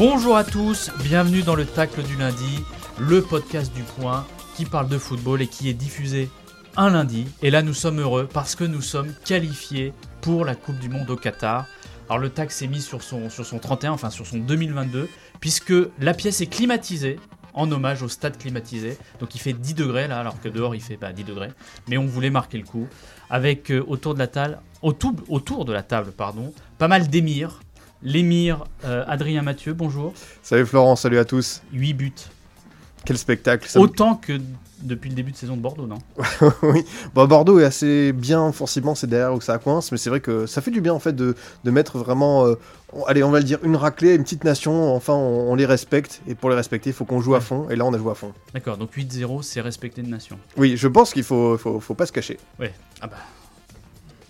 Bonjour à tous, bienvenue dans le Tacle du lundi, le podcast du point qui parle de football et qui est diffusé un lundi. Et là, nous sommes heureux parce que nous sommes qualifiés pour la Coupe du Monde au Qatar. Alors le tac s'est mis sur son, sur son 31, enfin sur son 2022, puisque la pièce est climatisée en hommage au stade climatisé. Donc il fait 10 degrés là, alors que dehors il fait bah, 10 degrés. Mais on voulait marquer le coup. Avec euh, autour de la table, autour, autour de la table, pardon, pas mal d'émirs. L'émir euh, Adrien Mathieu, bonjour. Salut Florent, salut à tous. 8 buts. Quel spectacle. ça me- Autant que depuis le début de saison de Bordeaux, non? Oui. Bon, Bordeaux est assez bien forcément, c'est derrière où ça coince, mais c'est vrai que ça fait du bien en fait de, de mettre vraiment, euh, allez, on va le dire, une raclée, une petite nation. Enfin, on, on les respecte et pour les respecter, il faut qu'on joue à fond. Et là, on a joué à fond. D'accord, donc 8-0, c'est respecter de nation. Oui, je pense qu'il faut, faut, faut pas se cacher. Ouais, ah bah,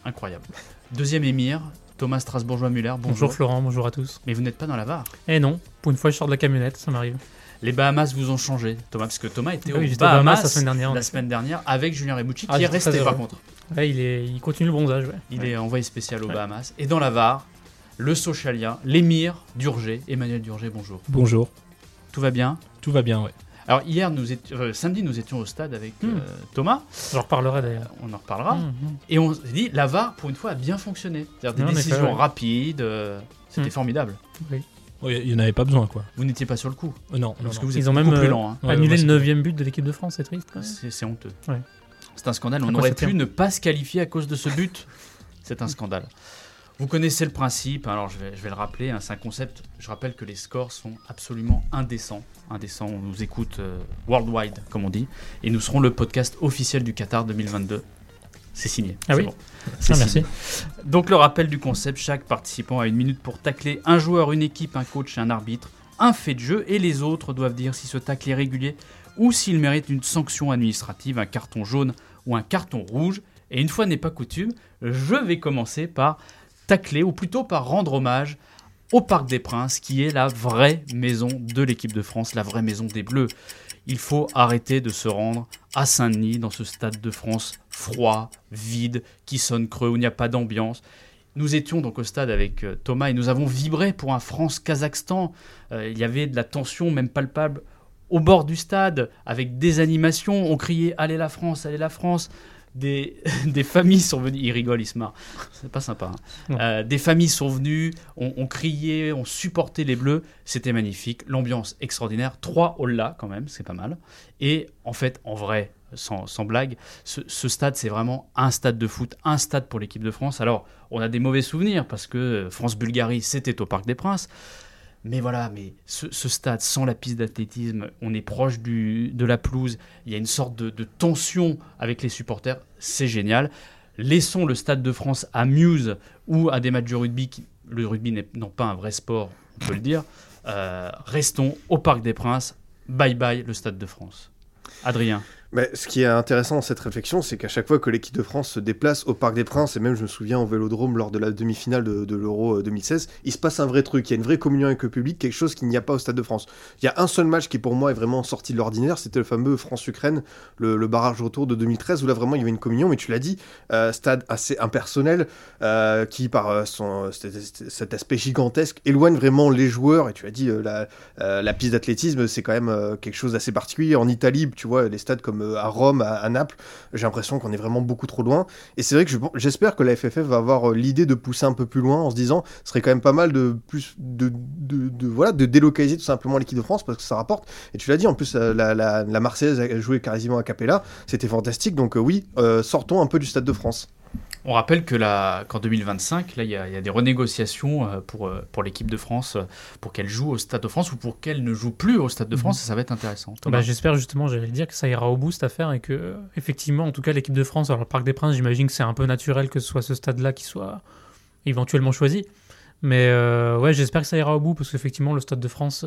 incroyable. Deuxième émir, Thomas Strasbourgeois-Muller, bonjour. Bonjour Florent, bonjour à tous. Mais vous n'êtes pas dans la VAR. Eh non, pour une fois je sors de la camionnette, ça m'arrive. Les Bahamas vous ont changé, Thomas, parce que Thomas était Ah aux oui, aux Bahamas, Bahamas la semaine dernière, la semaine dernière avec Julien Remucci, Ah, qui est resté par contre. Ouais, il, est, il continue le bronzage. Ouais. Il Ouais. est envoyé spécial aux Ouais. Bahamas. Et dans la VAR, le socialien, l'émir d'Urgé, Emmanuel Durgé, bonjour. Bonjour, Tout va bien? Tout va bien, ouais. Alors hier, nous étions, euh, samedi, nous étions au stade avec Hmm. euh, Thomas, J'en reparlerai d'ailleurs. on en reparlera, Hum, hum. et on s'est dit, la VAR, pour une fois, a bien fonctionné. C'est-à-dire des décisions ouais. rapides, euh, c'était Hmm. formidable. Ouais, Il n'y en avait pas besoin, quoi. Vous n'étiez pas sur le coup, Euh, non, parce non. que vous Ils êtes ont même, plus euh, lent. hein. Annuler ouais, le c'est- 9 but de l'équipe de France, c'est triste. C'est honteux. Ouais. C'est un scandale. On aurait pu ne pas se qualifier à cause de ce but. C'est un scandale. Vous connaissez le principe, alors je vais, je vais le rappeler, hein, c'est un concept, je rappelle que les scores sont absolument indécents. Indécents, on nous écoute euh, worldwide, comme on dit, et nous serons le podcast officiel du Qatar 2022. C'est signé. Ah oui bon. C'est Ah, merci. Donc le rappel du concept, chaque participant a une minute pour tacler un joueur, une équipe, un coach un arbitre, un fait de jeu, et les autres doivent dire si ce tacle est régulier ou s'il mérite une sanction administrative, un carton jaune ou un carton rouge. Et une fois n'est pas coutume, je vais commencer par tacler, ou plutôt par rendre hommage au Parc des Princes, qui est la vraie maison de l'équipe de France, la vraie maison des Bleus. Il faut arrêter de se rendre à Saint-Denis, dans ce stade de France froid, vide, qui sonne creux, où il n'y a pas d'ambiance. Nous étions donc au stade avec euh, Thomas et nous avons vibré pour un France-Kazakhstan. Euh, il y avait de la tension, même palpable, au bord du stade, avec des animations. On criait Allez la France, allez la France. Des, des familles sont venues. Il rigole, il se marre. C'est pas sympa. hein. Euh, des familles sont venues, on, on criait, on supportait les Bleus. C'était magnifique. L'ambiance extraordinaire. Trois là quand même, c'est pas mal. Et en fait, en vrai, sans, sans blague, ce, ce stade, c'est vraiment un stade de foot, un stade pour l'équipe de France. Alors, on a des mauvais souvenirs parce que France-Bulgarie, c'était au Parc des Princes. Mais voilà, mais ce, stade sans la piste d'athlétisme, on est proche de la pelouse, il y a une sorte de, de tension avec les supporters, c'est génial. Laissons le Stade de France à Muse ou à des matchs de rugby, qui, le rugby n'est non pas un vrai sport, on peut le dire. Euh, restons au Parc des Princes, bye bye le Stade de France. Adrien, Mais ce qui est intéressant dans cette réflexion, c'est qu'à chaque fois que l'équipe de France se déplace au Parc des Princes, et même je me souviens au Vélodrome lors de la demi-finale de, l'Euro euh, 2016, il se passe un vrai truc, il y a une vraie communion avec le public, quelque chose qu'il n'y a pas au Stade de France. Il y a un seul match qui pour moi est vraiment sorti de l'ordinaire, c'était le fameux France-Ukraine, le, barrage retour de 2013, où là vraiment il y avait une communion, mais tu l'as dit, euh, stade assez impersonnel, euh, qui par euh, cet, aspect gigantesque éloigne vraiment les joueurs, et tu as dit, euh, la, euh, la piste d'athlétisme, c'est quand même euh, quelque chose d'assez particulier. En Italie, tu vois, les stades comme euh, à Rome, à, Naples, j'ai l'impression qu'on est vraiment beaucoup trop loin. Et c'est vrai que je- j'espère que la FFF va avoir euh, l'idée de pousser un peu plus loin en se disant, ce serait quand même pas mal de plus de, voilà de délocaliser tout simplement l'équipe de France parce que ça rapporte. Et tu l'as dit, en plus euh, la, la, la Marseillaise a joué quasiment à Capella, c'était fantastique. Donc oui, sortons un peu du stade de France. On rappelle que la- qu'en 2025, là, il y, a il y a des renégociations euh, pour, euh, pour l'équipe de France, euh, pour qu'elle joue au Stade de France ou pour qu'elle ne joue plus au Stade de France, et ça va être intéressant. Bah, J'espère justement, j'allais dire que ça ira au bout cette affaire et que, effectivement, en tout cas, l'équipe de France, alors le Parc des Princes, j'imagine que c'est un peu naturel que ce soit ce stade-là qui soit éventuellement choisi. Mais euh, ouais, j'espère que ça ira au bout parce qu'effectivement, le Stade de France,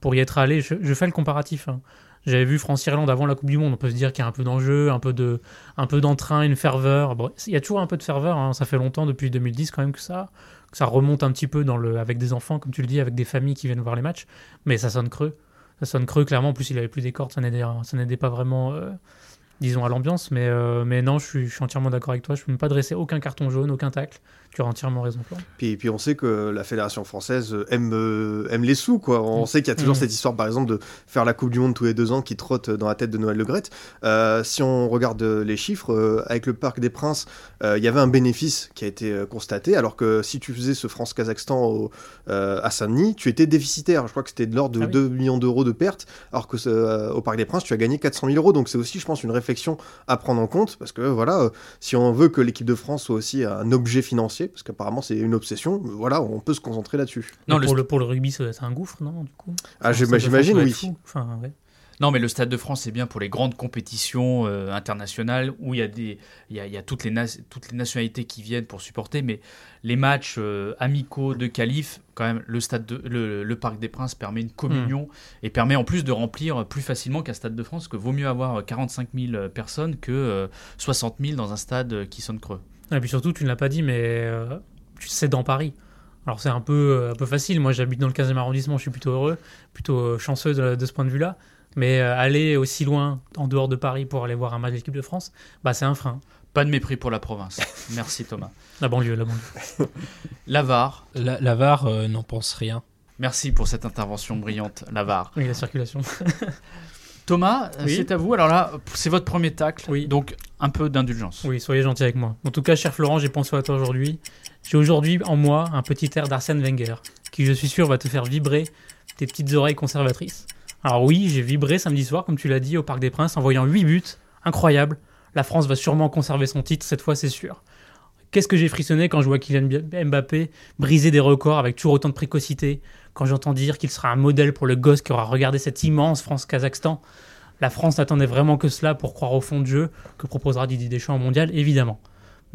pour y être allé, je, je fais le comparatif. hein. J'avais vu France-Irlande avant la Coupe du Monde. On peut se dire qu'il y a un peu d'enjeu, un peu de, un peu d'entrain, une ferveur. Il y a toujours un peu de ferveur. hein. Ça fait longtemps, depuis 2010 quand même, que ça, ça remonte un petit peu avec des enfants, comme tu le dis, avec des familles qui viennent voir les matchs. Mais ça sonne creux. Ça sonne creux, clairement. En plus, il avait plus des cordes. Ça n'aidait, ça n'aidait pas vraiment, euh, disons, à l'ambiance. Mais, euh, mais non, je suis, je suis entièrement d'accord avec toi. Je ne peux même pas dresser aucun carton jaune, aucun tacle. Tu as entièrement raison, Florent. Puis, puis on sait que la fédération française aime, euh, aime les sous, quoi. On sait qu'il y a toujours Mm. cette histoire, par exemple, de faire la Coupe du Monde tous les deux ans qui trotte dans la tête de Noël Le Graët. Euh, si on regarde euh, les chiffres, euh, avec le Parc des Princes, euh, il y avait un bénéfice qui a été euh, constaté, alors que si tu faisais ce France-Kazakhstan euh, à Saint-Denis, tu étais déficitaire. Je crois que c'était de l'ordre de Ah oui. 2 millions d'euros de pertes, alors que euh, au Parc des Princes, tu as gagné 400 000 euros. Donc c'est aussi, je pense, une réflexion à prendre en compte, parce que voilà, euh, si on veut que l'équipe de France soit aussi un objet financier, parce qu'apparemment c'est une obsession, voilà, on peut se concentrer là-dessus. Non, le pour, le, pour le rugby, être un gouffre, non, du coup? Ah, j'imagine, oui. Enfin, ouais. Non, mais le Stade de France, c'est bien pour les grandes compétitions euh, internationales où il y a, des, il y a, il y a toutes, les nas- toutes les nationalités qui viennent pour supporter, mais les matchs euh, amicaux de qualif, quand même, le, stade de, le, le Parc des Princes permet une communion et permet en plus de remplir plus facilement qu'un Stade de France, que vaut mieux avoir 45 000 personnes que euh, 60 000 dans un stade euh, qui sonne creux. Et puis surtout, tu ne l'as pas dit, mais euh, tu sais dans Paris. Alors c'est un peu, euh, un peu facile. Moi, j'habite dans le 15e arrondissement, je suis plutôt heureux, plutôt euh, chanceux de, de ce point de vue-là. Mais euh, aller aussi loin, en dehors de Paris, pour aller voir un match de l'équipe de France, bah, c'est un frein. Pas de mépris pour la province. Merci Thomas. La banlieue, la banlieue. Lavar, La, la VAR euh, n'en pense rien. merci pour cette intervention brillante, Lavar. Oui, la circulation. Thomas, euh, Oui. c'est à vous. Alors là, c'est votre premier tacle, Oui. donc un peu d'indulgence. Oui, soyez gentil avec moi. En tout cas, cher Florent, j'ai pensé à toi aujourd'hui. J'ai aujourd'hui en moi un petit air d'Arsène Wenger, qui je suis sûr va te faire vibrer tes petites oreilles conservatrices. Alors oui, j'ai vibré samedi soir, comme tu l'as dit, au Parc des Princes, en voyant 8 buts. Incroyable. La France va sûrement conserver son titre, cette fois c'est sûr. Qu'est-ce que j'ai frissonné quand je vois Kylian Mbappé briser des records avec toujours autant de précocité, quand j'entends dire qu'il sera un modèle pour le gosse qui aura regardé cette immense France-Kazakhstan. La France n'attendait vraiment que cela pour croire au fond de jeu que proposera Didier Deschamps au mondial, évidemment.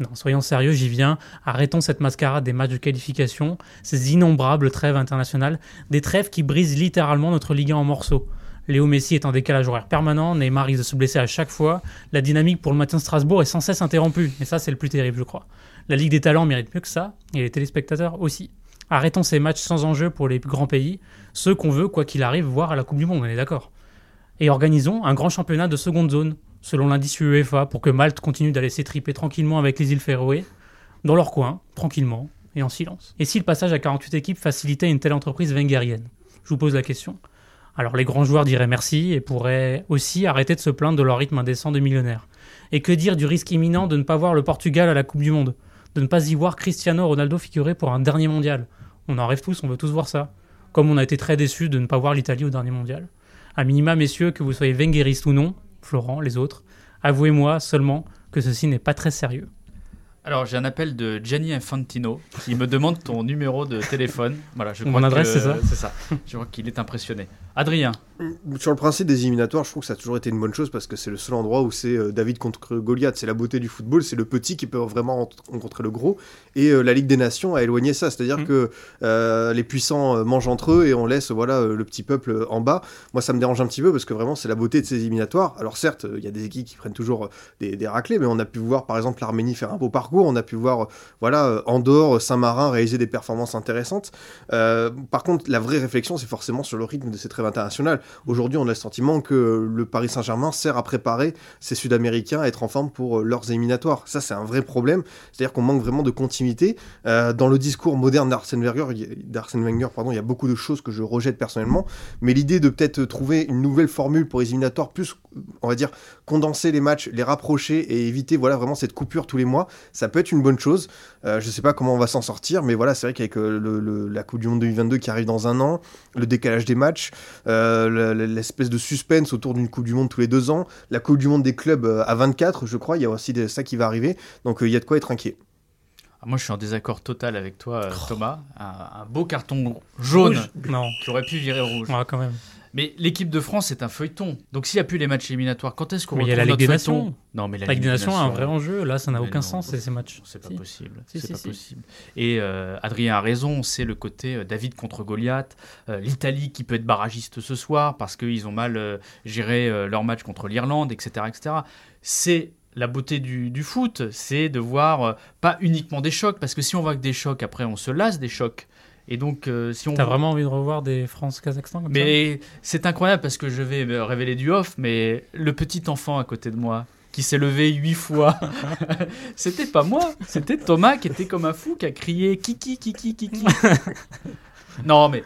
Non, soyons sérieux, j'y viens. Arrêtons cette mascarade des matchs de qualification, ces innombrables trêves internationales, des trêves qui brisent littéralement notre Ligue 1 en morceaux. Léo Messi est en décalage horaire permanent, Neymar risque de se blesser à chaque fois, la dynamique pour le matin de Strasbourg est sans cesse interrompue, et ça c'est le plus terrible je crois. La Ligue des Talents mérite mieux que ça, et les téléspectateurs aussi. Arrêtons ces matchs sans enjeu pour les grands pays, ceux qu'on veut, quoi qu'il arrive, voir à la Coupe du Monde, on est d'accord. Et organisons un grand championnat de seconde zone, selon l'indice UEFA, pour que Malte continue d'aller s'étriper tranquillement avec les îles Féroé, dans leur coin, tranquillement et en silence. Et si le passage à 48 équipes facilitait une telle entreprise wengerienne Je vous pose la question. Alors les grands joueurs diraient merci et pourraient aussi arrêter de se plaindre de leur rythme indécent de millionnaires. Et que dire du risque imminent de ne pas voir le Portugal à la Coupe du Monde? De ne pas y voir Cristiano Ronaldo figurer pour un dernier mondial? On en rêve tous, on veut tous voir ça. Comme on a été très déçus de ne pas voir l'Italie au dernier mondial. À minima, messieurs, que vous soyez wengeriste ou non, Florent, les autres, avouez-moi seulement que ceci n'est pas très sérieux. Alors, j'ai un appel de Gianni Infantino qui me demande ton numéro de téléphone. Voilà, je Mon crois adresse, c'est ça C'est ça. Je crois qu'il est impressionné. Adrien, Sur le principe des éliminatoires, je trouve que ça a toujours été une bonne chose parce que c'est le seul endroit où c'est euh, David contre Goliath. C'est la beauté du football, c'est le petit qui peut vraiment rencontrer le gros. Et euh, la Ligue des Nations a éloigné ça. C'est-à-dire Mm. que euh, les puissants mangent entre eux et on laisse voilà, le petit peuple en bas. Moi, ça me dérange un petit peu parce que vraiment, c'est la beauté de ces éliminatoires. Alors, certes, il y a des équipes qui prennent toujours des, des raclés, mais on a pu voir par exemple l'Arménie faire un beau parcours. On a pu voir voilà, Andorre, Saint-Marin réaliser des performances intéressantes. Par contre, la vraie réflexion, c'est forcément sur le rythme de ces trêves internationales. Aujourd'hui, on a le sentiment que le Paris Saint-Germain sert à préparer ces Sud-Américains à être en forme pour euh, leurs éliminatoires. Ça, c'est un vrai problème. C'est-à-dire qu'on manque vraiment de continuité. Euh, dans le discours moderne d'Arsène Wenger, d'Arsène Wenger, pardon, il y a beaucoup de choses que je rejette personnellement. Mais l'idée de peut-être trouver une nouvelle formule pour les éliminatoires, plus, on va dire, condenser les matchs, les rapprocher et éviter voilà vraiment cette coupure tous les mois, ça peut être une bonne chose. Euh, je sais pas comment on va s'en sortir, mais voilà, c'est vrai qu'avec euh, la Coupe du Monde 2022 qui arrive dans un an, le décalage des matchs, l'espèce de suspense autour d'une Coupe du Monde tous les deux ans, la Coupe du Monde des clubs euh, à 24, je crois, il y a aussi de- ça qui va arriver, donc euh, il y a de quoi être inquiet. Ah, Moi, je suis en désaccord total avec toi, euh, Thomas. Un, un beau carton jaune Rouge Non. qui aurait pu virer rouge. Ouais, quand même. Mais l'équipe de France, c'est un feuilleton. Donc s'il n'y a plus les matchs éliminatoires, quand est-ce qu'on Mais il y a retrouve la Ligue des feuilleton Nations. Non, mais la, Ligue des Nations a un vrai enjeu. Là, ça n'a aucun non, sens, ces, matchs. C'est pas Si. possible. Si, c'est si, pas si. possible. Et euh, Adrien a raison, c'est le côté euh, David contre Goliath, euh, l'Italie qui peut être barragiste ce soir parce qu'ils ont mal géré leur match contre l'Irlande, etc., etc. C'est la beauté du, du foot, c'est de voir euh, pas uniquement des chocs, parce que si on voit que des chocs, après on se lasse des chocs. Et donc euh, si on T'as vraiment envie de revoir des France-Kazakhstan mais c'est incroyable parce que je vais me révéler du off, mais le petit enfant à côté de moi qui s'est levé huit fois, c'était pas moi, c'était Thomas qui était comme un fou, qui a crié Kiki, Kiki, Kiki. non, mais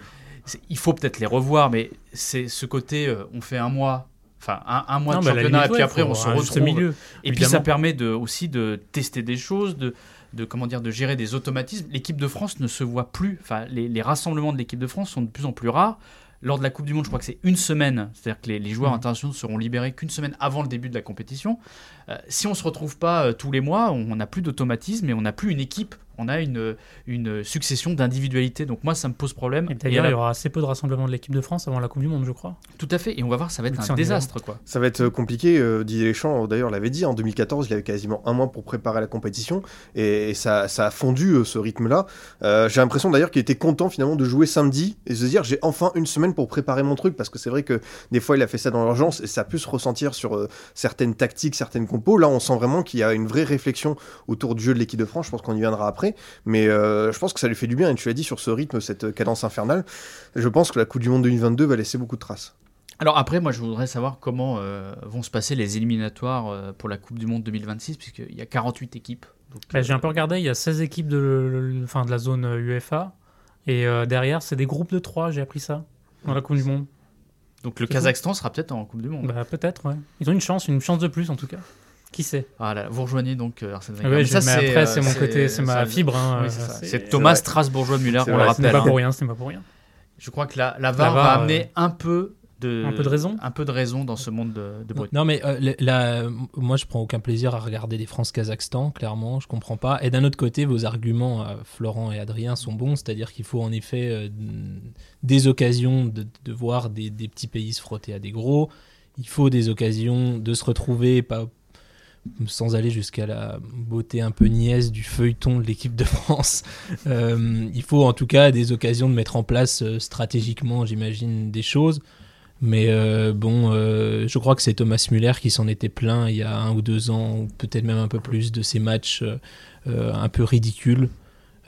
il faut peut-être les revoir, mais c'est ce côté, euh, on fait un mois. Enfin, un, un mois Non, de championnat, et puis ouais, après on se retrouve. milieu. Et puis ça permet de, aussi de tester des choses, de, de, comment dire, de gérer des automatismes. L'équipe de France ne se voit plus. Enfin, les, les rassemblements de l'équipe de France sont de plus en plus rares. Lors de la Coupe du Monde, je crois que c'est une semaine. C'est-à-dire que les, les joueurs Mhm. internationaux seront libérés qu'une semaine avant le début de la compétition. Euh, si on se retrouve pas euh, tous les mois, on n'a plus d'automatisme et on n'a plus une équipe. On a une, une succession d'individualités. Donc moi, ça me pose problème. Et d'ailleurs, il y aura assez peu de rassemblements de l'équipe de France avant la Coupe du Monde, je crois. Tout à fait. Et on va voir, ça va être un désastre, quoi. Ça va être euh, compliqué. euh, Didier Deschamps, d'ailleurs, l'avait dit en 2014, il avait quasiment un mois pour préparer la compétition et, et ça, ça a fondu euh, ce rythme-là. Euh, j'ai l'impression d'ailleurs qu'il était content finalement de jouer samedi et de se dire j'ai enfin une semaine pour préparer mon truc parce que c'est vrai que des fois il a fait ça dans l'urgence et ça a pu se ressentir sur euh, certaines tactiques, certaines compos. Là, on sent vraiment qu'il y a une vraie réflexion autour du jeu de l'équipe de France. Je pense qu'on y viendra après, mais euh, je pense que ça lui fait du bien. Et tu l'as dit sur ce rythme, cette cadence infernale. Je pense que la Coupe du Monde 2022 va laisser beaucoup de traces. Alors après, moi, je voudrais savoir comment euh, vont se passer les éliminatoires euh, pour la Coupe du Monde 2026, puisqu'il y a 48 équipes. Bah, J'ai un peu regardé, il y a 16 équipes de, le- enfin, de la zone euh, UEFA. Et euh, derrière, c'est des groupes de 3, j'ai appris ça, dans la Coupe du Monde. donc le Kazakhstan sera peut-être en Coupe du Monde. Bah, peut-être, ouais. Ils ont une chance, une chance de plus en tout cas. Qui sait Ah là, vous rejoignez donc euh, Arsène Wenger. Ouais, Mais je- ça, mais après, euh, c'est mon côté, c'est ma fibre. hein, oui, euh, c'est c'est- C'est Thomas C'est on le vrai, Ce n'est rappelle. pas hein. pour rien, ce n'est pas pour rien. Je crois que la, la VAR, va euh, amener un peu de, Un peu de raison un peu de raison dans ce monde de, de brut. Non, mais euh, le- moi, je prends aucun plaisir à regarder des France-Kazakhstan, clairement, je comprends pas. Et d'un autre côté, vos arguments, euh, Florent et Adrien, sont bons, c'est-à-dire qu'il faut en effet euh, des occasions de, de voir des, des petits pays se frotter à des gros. Il faut des occasions de se retrouver, pas sans aller jusqu'à la beauté un peu niaise du feuilleton de l'équipe de France. Euh, il faut en tout cas des occasions de mettre en place euh, stratégiquement, j'imagine, des choses. Mais euh, bon, je crois que c'est Thomas Muller qui s'en était plaint il y a un ou deux ans, ou peut-être même un peu plus, de ces matchs un peu ridicules.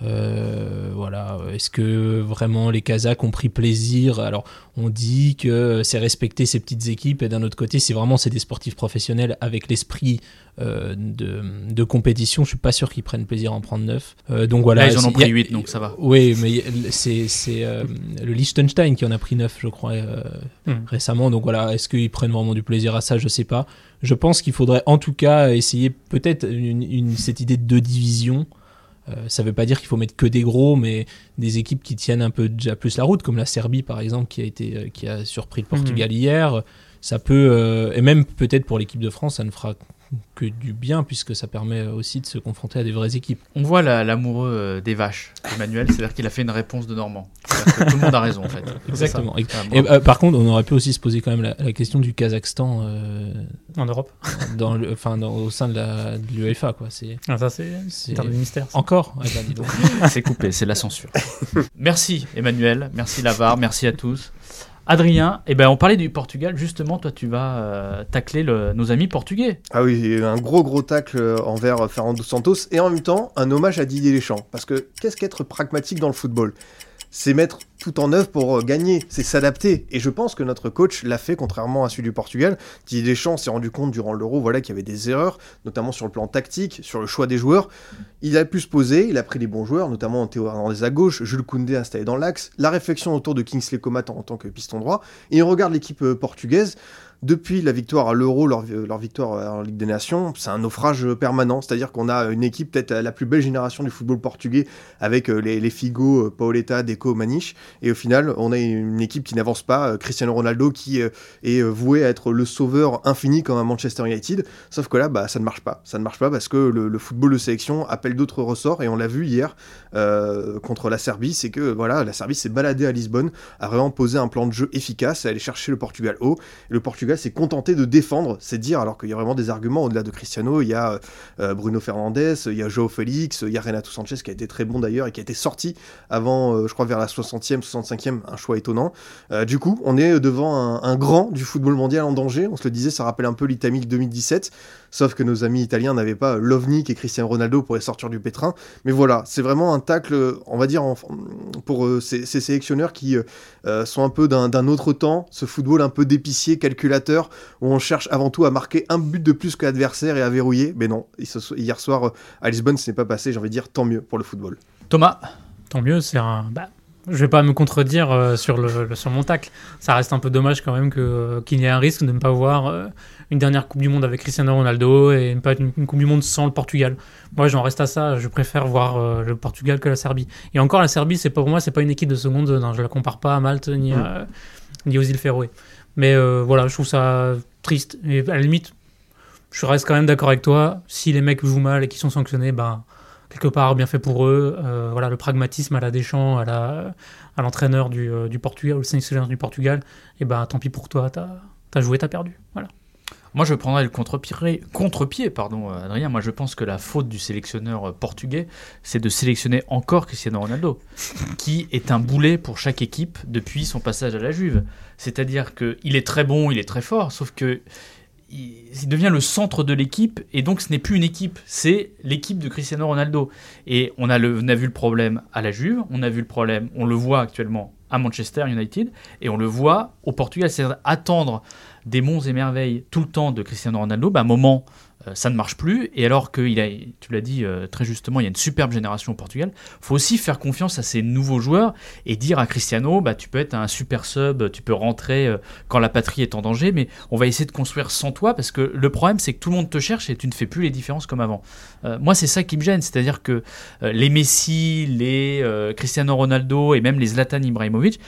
Euh, voilà. Est-ce que vraiment les Kazakhs ont pris plaisir? Alors, on dit que c'est respecter ces petites équipes, et d'un autre côté, si vraiment c'est des sportifs professionnels avec l'esprit euh, de, de compétition, je suis pas sûr qu'ils prennent plaisir à en prendre neuf. Euh, donc voilà. Là, ils en ont y a- pris 8, donc ça va. oui, mais c'est, euh, le Liechtenstein qui en a pris 9, je crois, euh, Hmm. récemment. Donc voilà, est-ce qu'ils prennent vraiment du plaisir à ça? Je sais pas. Je pense qu'il faudrait en tout cas essayer peut-être une, une- cette idée de deux divisions. Euh, ça veut pas dire qu'il faut mettre que des gros, mais des équipes qui tiennent un peu déjà plus la route, comme la Serbie par exemple, qui a été euh, qui a surpris le Portugal hier. Ça peut euh, et même peut-être pour l'équipe de France, ça ne fera que du bien puisque ça permet aussi de se confronter à des vraies équipes. On voit la- l'amoureux euh, des vaches, Emmanuel, c'est-à-dire qu'il a fait une réponse de Normand. Que tout le monde a raison, en fait. Exactement. Et- Ah, euh, par contre, on aurait pu aussi se poser quand même la, la question du Kazakhstan euh, En Europe. dans le, enfin, dans- au sein de l'UEFA, quoi. C'est Ah, ça, c'est de mystère. ça. encore. Eh ben. C'est coupé, c'est la censure. merci Emmanuel, merci Lavar, merci à tous. Adrien, eh ben, on parlait du Portugal, justement, toi tu vas euh, tacler le- nos amis portugais. Ah oui, un gros gros tacle euh, envers Fernando Santos et en même temps un hommage à Didier Deschamps. Parce que qu'est-ce qu'être pragmatique dans le football? C'est mettre tout en œuvre pour euh, gagner, c'est s'adapter. Et je pense que notre coach l'a fait contrairement à celui du Portugal. Didier Deschamps s'est rendu compte durant l'Euro voilà, qu'il y avait des erreurs, notamment sur le plan tactique, sur le choix des joueurs. Il a pu se poser, il a pris les bons joueurs, notamment Théo Hernandez à gauche, Jules Koundé installé dans l'axe, la réflexion autour de Kingsley Coman en, tant que piston droit. Et on regarde l'équipe euh, portugaise. Depuis la victoire à l'Euro, leur, victoire en Ligue des Nations, c'est un naufrage permanent. C'est-à-dire qu'on a une équipe peut-être la plus belle génération du football portugais avec euh, les, les Figo, euh, Paoletta, Deco, Maniche. Et au final, on a une équipe qui n'avance pas. Euh, Cristiano Ronaldo qui est voué à être le sauveur infini comme à Manchester United. Sauf que là, bah, ça ne marche pas. Ça ne marche pas parce que le, football de sélection appelle d'autres ressorts. Et on l'a vu hier contre la Serbie, c'est que voilà, la Serbie s'est baladée à Lisbonne, a vraiment posé un plan de jeu efficace, est allée chercher le Portugal haut. Et le Portugal s'est contenté de défendre, c'est dire, alors qu'il y a vraiment des arguments au-delà de Cristiano. Il y a euh, Bruno Fernandes, il y a Joao Félix, il y a Renato Sanchez qui a été très bon d'ailleurs et qui a été sorti avant, euh, je crois, vers la 60e, 65e, un choix étonnant. Euh, du coup, on est devant un, grand du football mondial en danger. On se le disait, ça rappelle un peu l'Italie 2017. Sauf que nos amis italiens n'avaient pas Lovnik et Cristiano Ronaldo pour les sortir du pétrin. Mais voilà, c'est vraiment un tacle, on va dire, pour euh, ces, sélectionneurs qui euh, sont un peu d'un autre temps, ce football un peu d'épicier, calculateur, où on cherche avant tout à marquer un but de plus que l'adversaire et à verrouiller. Mais non, hier soir euh, à Lisbonne, ce n'est pas passé, j'ai envie de dire, tant mieux pour le football. Thomas? Tant mieux, c'est un... Bah, je vais pas me contredire sur, le, sur mon tacle. Ça reste un peu dommage quand même qu'il y ait un risque de ne pas voir une dernière Coupe du Monde avec Cristiano Ronaldo et pas une, Coupe du Monde sans le Portugal. Moi, j'en reste à ça. Je préfère voir euh, le Portugal que la Serbie. Et encore, la Serbie, c'est pas pour moi, c'est pas une équipe de seconde zone. Hein. Je la compare pas à Malte ni, mm. ni aux îles Féroé. Mais euh, voilà, je trouve ça triste. Et à la limite, je reste quand même d'accord avec toi. Si les mecs jouent mal et qu'ils sont sanctionnés, ben quelque part bien fait pour eux. Euh, voilà, le pragmatisme à la Deschamps, à la à l'entraîneur du, du Portugal, le sélectionneur du Portugal. Et ben tant pis pour toi, t'as as joué, t'as perdu. Voilà. Moi, je prendrais le contre-pied, pardon, euh, Adrien. Moi, je pense que la faute du sélectionneur euh, portugais, c'est de sélectionner encore Cristiano Ronaldo, qui est un boulet pour chaque équipe depuis son passage à la Juve. C'est-à-dire qu'il est très bon, il est très fort, sauf que il devient le centre de l'équipe et donc ce n'est plus une équipe, c'est l'équipe de Cristiano Ronaldo. Et on a, le, on a vu le problème à la Juve, on a vu le problème, on le voit actuellement à Manchester United et on le voit au Portugal. C'est attendre des monts et merveilles tout le temps de Cristiano Ronaldo, bah, à un moment, ça ne marche plus. Et alors que, il a, tu l'as dit euh, très justement, il y a une superbe génération au Portugal, faut aussi faire confiance à ces nouveaux joueurs et dire à Cristiano, bah, tu peux être un super sub, tu peux rentrer euh, quand la patrie est en danger, mais on va essayer de construire sans toi parce que le problème, c'est que tout le monde te cherche et tu ne fais plus les différences comme avant. moi, c'est ça qui me gêne, c'est-à-dire que les Messi, les Cristiano Ronaldo et même les Zlatan Ibrahimovic,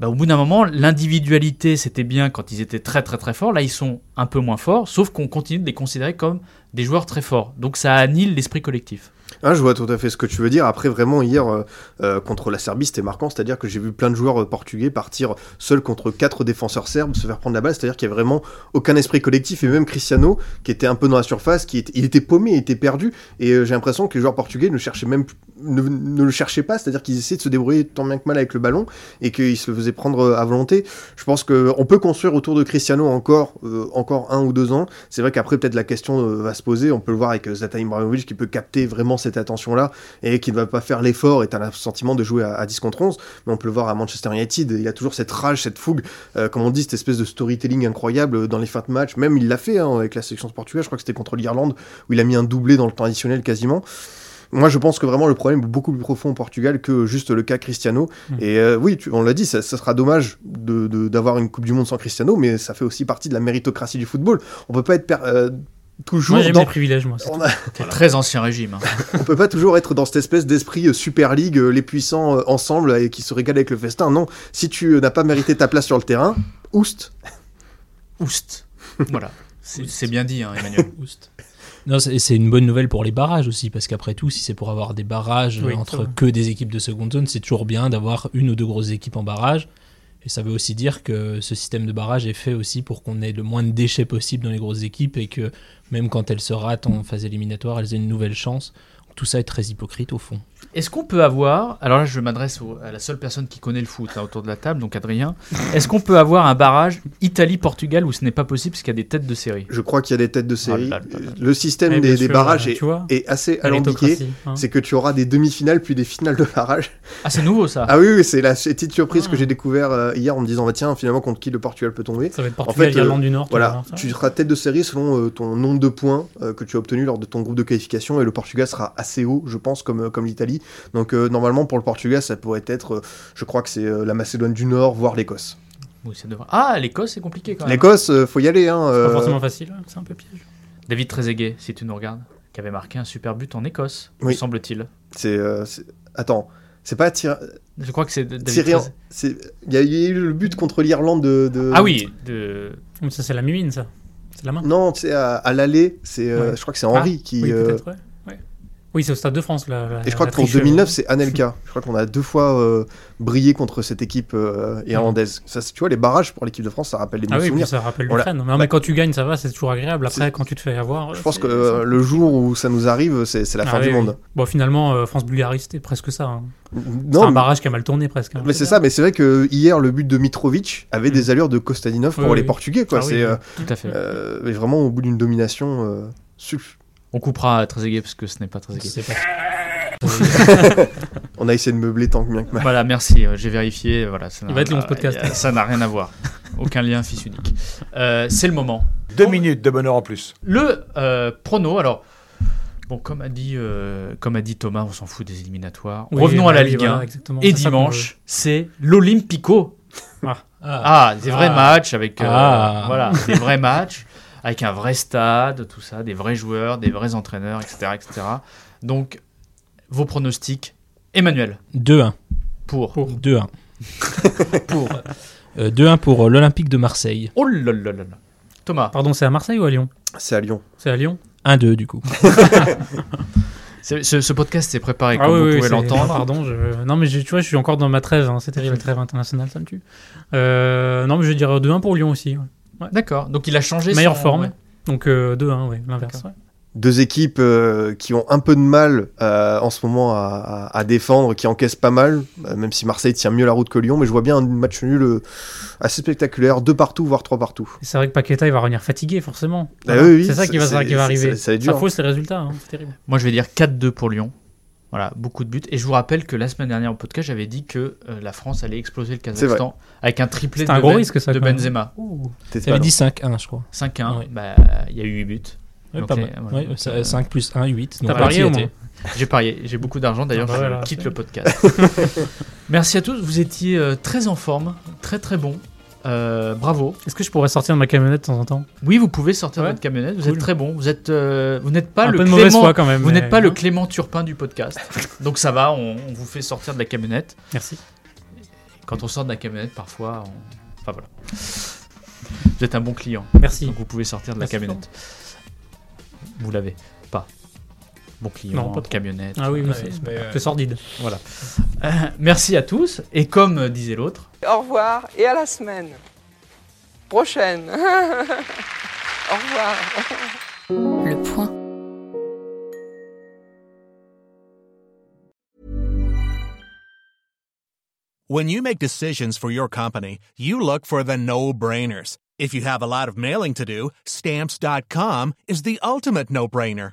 bah, au bout d'un moment, l'individualité, c'était bien quand ils étaient très très très forts. Là, ils sont un peu moins forts, sauf qu'on continue de les considérer comme des joueurs très forts. Donc ça annule l'esprit collectif. Ah, je vois tout à fait ce que tu veux dire. Après, vraiment, hier, euh, euh, contre la Serbie, c'était marquant. C'est-à-dire que j'ai vu plein de joueurs euh, portugais partir seuls contre quatre défenseurs serbes, se faire prendre la balle. C'est-à-dire qu'il n'y avait vraiment aucun esprit collectif. Et même Cristiano, qui était un peu dans la surface, qui était, il était paumé, il était perdu. Et j'ai l'impression que les joueurs portugais ne cherchaient même ne le cherchaient pas. C'est-à-dire qu'ils essayaient de se débrouiller tant bien que mal avec le ballon et qu'ils se le faisaient prendre à volonté. Je pense qu'on peut construire autour de Cristiano encore, encore un ou deux ans. C'est vrai qu'après, peut-être la question va se poser. On peut le voir avec Zlatan Ibrahimovic qui peut capter vraiment cette attention-là et qui ne va pas faire l'effort et tu as le sentiment de jouer à, 10 contre 11. Mais on peut le voir à Manchester United, il a toujours cette rage, cette fougue, euh, comme on dit, cette espèce de storytelling incroyable dans les fins de match. Même il l'a fait hein, avec la sélection portugaise, je crois que c'était contre l'Irlande, où il a mis un doublé dans le temps additionnel quasiment. Moi, je pense que vraiment le problème est beaucoup plus profond au Portugal que juste le cas Cristiano. Hmm. Et euh, oui, on l'a dit, ça, sera dommage d'avoir de, une Coupe du Monde sans Cristiano, mais ça fait aussi partie de la méritocratie du football. On peut pas être euh, toujours moi, dans les privilèges moi très ancien régime hein. on peut pas toujours être dans cette espèce d'esprit euh, Super League euh, les puissants euh, ensemble et qui se régalent avec le festin. Non si tu n'as pas mérité ta place sur le terrain oust. Oust. Voilà. C'est bien dit hein, Emmanuel. Oust. Non, c'est une bonne nouvelle pour les barrages aussi, parce qu'après tout, si c'est pour avoir des barrages entre que des équipes de seconde zone, c'est toujours bien d'avoir une ou deux grosses équipes en barrage. Et ça veut aussi dire que ce système de barrage est fait aussi pour qu'on ait le moins de déchets possible dans les grosses équipes et que même quand elles se ratent en phase éliminatoire, elles aient une nouvelle chance. Tout ça est très hypocrite au fond. Est-ce qu'on peut avoir, alors là je m'adresse à la seule personne qui connaît le foot autour de la table, donc Adrien, est-ce qu'on peut avoir un barrage Italie-Portugal où ce n'est pas possible parce qu'il y a des têtes de série? Je crois qu'il y a des têtes de série. Oh le système eh, des, barrages est, est, assez alambiqué. Hein. C'est que tu auras des demi-finales puis des finales de barrage. Ah c'est nouveau ça Ah oui, oui c'est la petite surprise que ah. j'ai découvert euh, hier en me disant bah, tiens finalement contre qui le Portugal peut tomber? Ça va être Portugal, en fait, Irlande du Nord. Voilà, tu seras tête de série selon euh, ton nombre de points euh, que tu as obtenu lors de ton groupe de qualification et le Portugal sera assez haut je pense comme, comme l'Italie. Donc normalement, pour le Portugal, ça pourrait être, euh, je crois que c'est euh, la Macédoine du Nord, voire l'Écosse. Oui, ça devrait- Ah, l'Écosse, c'est compliqué quand même. L'Écosse, euh, faut y aller. Hein, Pas euh, forcément facile, hein, c'est un peu piège. David Trezeguet, si tu nous regardes, qui avait marqué un super but en Écosse, me semble-t-il. c'est, euh, c'est- Attends, c'est pas. Je crois que c'est David Thierry- Trezeguet. c'est- Il y a eu le but contre l'Irlande de, de- Ah oui, de... Mais ça, c'est la mimine, ça. C'est la main. Non, tu sais, à, à l'aller, c'est, euh, Ouais. je crois que c'est Henri qui. Oui, euh, peut-être, ouais. Oui, c'est au Stade de France, là. la- Et je crois que pour triche, euh, 2009, c'est Anelka. Je crois qu'on a deux fois euh, brillé contre cette équipe euh, irlandaise. Ça, tu vois, les barrages pour l'équipe de France, ça rappelle des bons Ah oui, souvenirs. ça rappelle l'Ukraine. Mais, mais quand tu gagnes, ça va, c'est toujours agréable. Après, quand tu te fais avoir. Je pense que euh, le jour où ça nous arrive, c'est la Ah fin oui, du oui. monde. Bon, finalement, France-Bulgarie, c'était presque ça. hein. C'est Non, un barrage qui a mal tourné presque. hein. mais c'est ça. Mais c'est vrai que hier, le but de Mitrovic avait des allures de Kostadinov pour les. Portugais. Quoi. Ah c'est Tout à fait. mais vraiment au bout d'une domination. On coupera à Trezeguet parce que ce n'est pas. C'est pas- On a essayé de meubler tant que bien que mal. Voilà, merci, euh, j'ai vérifié. Voilà, ça Il n'a- va être long, ce podcast. euh, Ça n'a rien à voir. Aucun lien fils unique. Euh, c'est le moment. Deux minutes de bonheur en plus. Le euh, prono, alors, bon, comme a, dit, euh, comme a dit Thomas, on s'en fout des éliminatoires. Oui, Revenons bah à la oui, Ligue voilà, 1. exactement. Et dimanche, c'est l'Olympico. Ah. Ah, des vrais Ah. matchs avec euh, Ah. voilà, des vrais matchs avec un vrai stade, tout ça, des vrais joueurs, des vrais entraîneurs, etc., etc. Donc, vos pronostics, Emmanuel, 2-1. pour. Pour. 2-1. pour. euh, 2-1 pour euh, l'Olympique de Marseille. Oh là là là là. Thomas, Pardon, c'est à Marseille ou à Lyon? C'est à Lyon. C'est à Lyon? 1-2 du coup. c'est- ce, ce podcast s'est préparé, Ah comme oui, vous oui, pouvez l'entendre. Pardon, je... non mais je- tu vois, je suis encore dans ma trêve. hein, C'est terrible, la trêve internationale, ça me tue. Euh, non, mais je vais dire 2-1 pour Lyon aussi. ouais. D'accord, donc il a changé Meilleure son- forme. ouais. Donc euh, 2-1, ouais, l'inverse. ouais. Deux équipes euh, qui ont un peu de mal euh, en ce moment à, à- à défendre, qui encaissent pas mal, euh, même si Marseille tient mieux la route que Lyon. Mais je vois bien un match nul euh, assez spectaculaire, deux partout, voire trois partout. C'est vrai que Paqueta, il va revenir fatigué, forcément. Ah Voilà. oui, oui, c'est ça qui va, qui arriver. ça- ça va être dur, fausse les résultats, hein, c'est terrible. Moi, je vais dire 4-2 pour Lyon. Voilà, beaucoup de buts. Et je vous rappelle que la semaine dernière au podcast, j'avais dit que euh, la France allait exploser le Kazakhstan avec un triplé de, un gros Ben- risque, ça, de. Benzema. T'avais dit 5-1 je crois. 5-1, Ouais. bah, il y a eu 8 buts. Ouais, Donc, pas les- mal. Ouais, Donc, ça- euh, 5 plus 1, 8. T'as parié au moins? J'ai parié, j'ai beaucoup d'argent d'ailleurs, Ah bah je voilà. quitte le podcast. Merci à tous, vous étiez euh, très en forme, très très bon. Euh, bravo. Est-ce que je pourrais sortir de ma camionnette de temps en temps Oui, vous pouvez sortir de votre camionnette, vous Cool. êtes très bon. Vous êtes, euh, vous n'êtes pas Un le peu de Clément, foi quand même. vous n'êtes pas le. Clément Turpin du podcast. Donc ça va, on, on vous fait sortir de la camionnette. Merci. Quand on sort de la camionnette, parfois, on... enfin voilà. Vous êtes un bon client, Merci. donc vous pouvez sortir de la Merci, camionnette. Vous l'avez. Bon client, Non, pas trop. camionnette. Ah oui, oui, Ouais, c'est euh, sordide. Voilà. Euh, merci à tous. Et comme euh, disait l'autre, Au revoir et à la semaine prochaine. Au revoir. Le point. When you make decisions for your company, you look for the no-brainers. If you have a lot of mailing to do, stamps.com is the ultimate no-brainer.